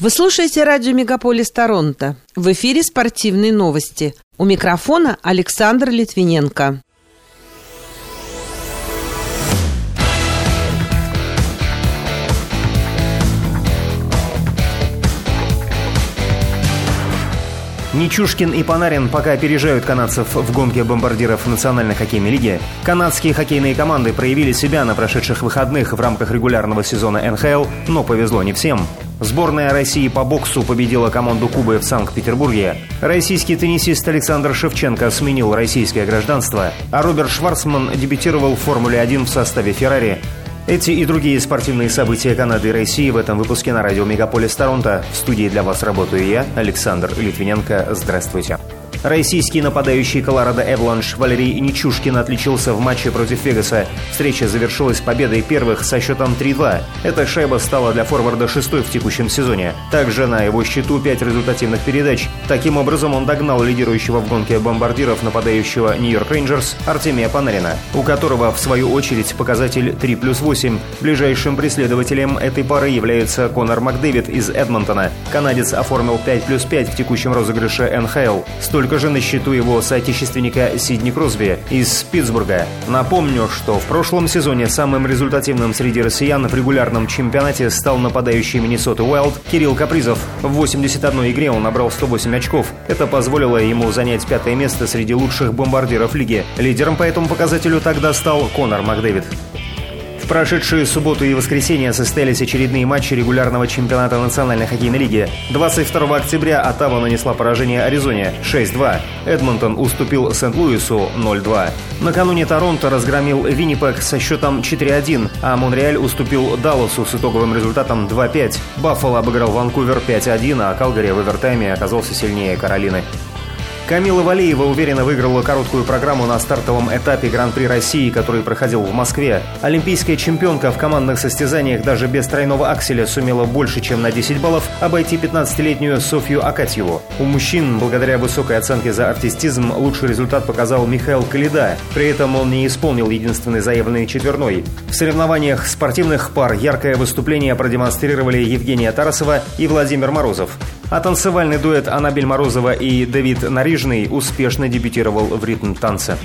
Вы слушаете радио «Мегаполис Торонто». В эфире спортивные новости. У микрофона Александр Литвиненко. Нечушкин и Панарин пока опережают канадцев в гонке бомбардиров Национальной хоккейной лиги. Канадские хоккейные команды проявили себя на прошедших выходных в рамках регулярного сезона НХЛ, но повезло не всем. Сборная России по боксу победила команду Кубы в Санкт-Петербурге. Российский теннисист Александр Шевченко сменил российское гражданство, а Роберт Шварцман дебютировал в Формуле-1 в составе Феррари. Эти и другие спортивные события Канады и России в этом выпуске на радио Мегаполис Торонто. В студии для вас работаю я, Александр Литвиненко. Здравствуйте. Российский нападающий Колорадо Эвланш Валерий Нечушкин отличился в матче против Вегаса. Встреча завершилась победой первых со счетом 3-2. Эта шайба стала для форварда шестой в текущем сезоне. Также на его счету 5 результативных передач. Таким образом, он догнал лидирующего в гонке бомбардиров нападающего Нью-Йорк Рейнджерс Артемия Панарина, у которого, в свою очередь, показатель 3 плюс 8. Ближайшим преследователем этой пары является Конор Макдэвид из Эдмонтона. Канадец оформил 5 плюс 5 в текущем розыгрыше НХЛ. Столь Столько же на счету его соотечественника Сидни Кросби из Питтсбурга. Напомню, что в прошлом сезоне самым результативным среди россиян в регулярном чемпионате стал нападающий Миннесоты Уайлд Кирилл Капризов. В 81 игре он набрал 108 очков. Это позволило ему занять пятое место среди лучших бомбардиров лиги. Лидером по этому показателю тогда стал Конор Макдэвид прошедшие субботу и воскресенье состоялись очередные матчи регулярного чемпионата Национальной хоккейной лиги. 22 октября Оттава нанесла поражение Аризоне 6-2. Эдмонтон уступил Сент-Луису 0-2. Накануне Торонто разгромил Виннипек со счетом 4-1, а Монреаль уступил Далласу с итоговым результатом 2-5. Баффало обыграл Ванкувер 5-1, а Калгари в овертайме оказался сильнее Каролины. Камила Валеева уверенно выиграла короткую программу на стартовом этапе Гран-при России, который проходил в Москве. Олимпийская чемпионка в командных состязаниях даже без тройного акселя сумела больше, чем на 10 баллов обойти 15-летнюю Софью Акатьеву. У мужчин, благодаря высокой оценке за артистизм, лучший результат показал Михаил Калида. При этом он не исполнил единственный заявленный четверной. В соревнованиях спортивных пар яркое выступление продемонстрировали Евгения Тарасова и Владимир Морозов. А танцевальный дуэт Анабель Морозова и Давид Нарижный успешно дебютировал в ритм-танце.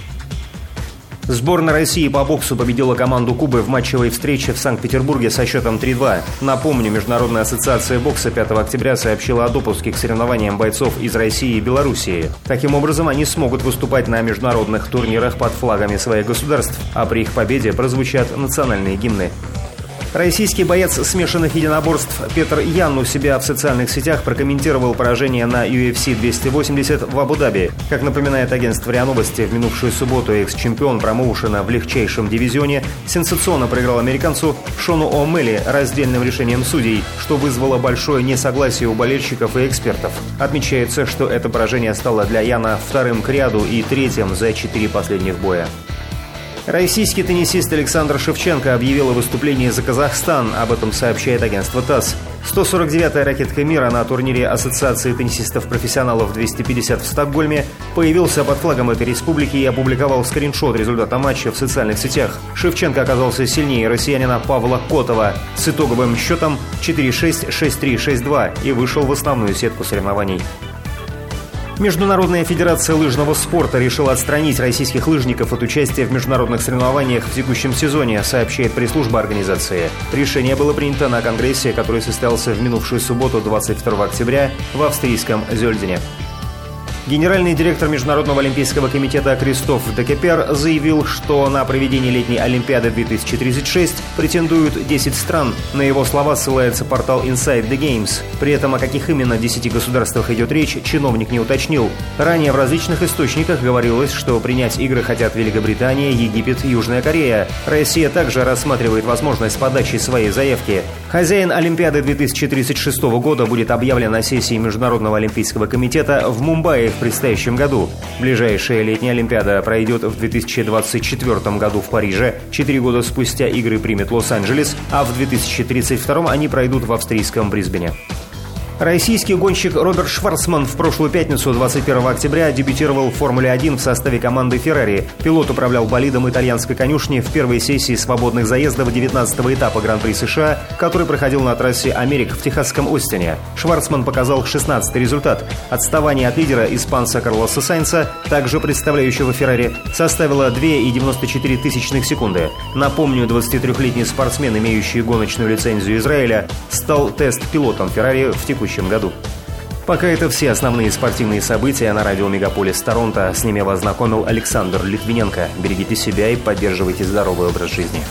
Сборная России по боксу победила команду Кубы в матчевой встрече в Санкт-Петербурге со счетом 3-2. Напомню, Международная ассоциация бокса 5 октября сообщила о допуске к соревнованиям бойцов из России и Белоруссии. Таким образом, они смогут выступать на международных турнирах под флагами своих государств, а при их победе прозвучат национальные гимны. Российский боец смешанных единоборств Петр Ян у себя в социальных сетях прокомментировал поражение на UFC 280 в Абу-Даби. Как напоминает агентство РИА Новости, в минувшую субботу экс-чемпион промоушена в легчайшем дивизионе сенсационно проиграл американцу Шону О'Мелли раздельным решением судей, что вызвало большое несогласие у болельщиков и экспертов. Отмечается, что это поражение стало для Яна вторым к ряду и третьим за четыре последних боя. Российский теннисист Александр Шевченко объявил о выступлении за Казахстан, об этом сообщает агентство ТАСС. 149-я ракетка мира на турнире Ассоциации теннисистов-профессионалов 250 в Стокгольме появился под флагом этой республики и опубликовал скриншот результата матча в социальных сетях. Шевченко оказался сильнее россиянина Павла Котова с итоговым счетом 4-6, 6-3, 6-2 и вышел в основную сетку соревнований. Международная федерация лыжного спорта решила отстранить российских лыжников от участия в международных соревнованиях в текущем сезоне, сообщает пресс-служба организации. Решение было принято на конгрессе, который состоялся в минувшую субботу 22 октября в австрийском Зельдине. Генеральный директор Международного олимпийского комитета Кристоф Декепер заявил, что на проведение летней Олимпиады 2036 претендуют 10 стран. На его слова ссылается портал Inside the Games. При этом о каких именно 10 государствах идет речь, чиновник не уточнил. Ранее в различных источниках говорилось, что принять игры хотят Великобритания, Египет, Южная Корея. Россия также рассматривает возможность подачи своей заявки. Хозяин Олимпиады 2036 года будет объявлен на сессии Международного олимпийского комитета в Мумбаи в предстоящем году. Ближайшая летняя Олимпиада пройдет в 2024 году в Париже. Четыре года спустя игры примет Лос-Анджелес, а в 2032 они пройдут в австрийском Брисбене. Российский гонщик Роберт Шварцман в прошлую пятницу, 21 октября, дебютировал в Формуле-1 в составе команды «Феррари». Пилот управлял болидом итальянской конюшни в первой сессии свободных заездов 19-го этапа Гран-при США, который проходил на трассе Америк в техасском Остине. Шварцман показал 16-й результат. Отставание от лидера испанца Карлоса Сайнца, также представляющего «Феррари», составило 2,94 тысячных секунды. Напомню, 23-летний спортсмен, имеющий гоночную лицензию Израиля, стал тест-пилотом «Феррари» в текущем текущем году. Пока это все основные спортивные события на радио Мегаполис Торонто. С ними вас знакомил Александр Литвиненко. Берегите себя и поддерживайте здоровый образ жизни.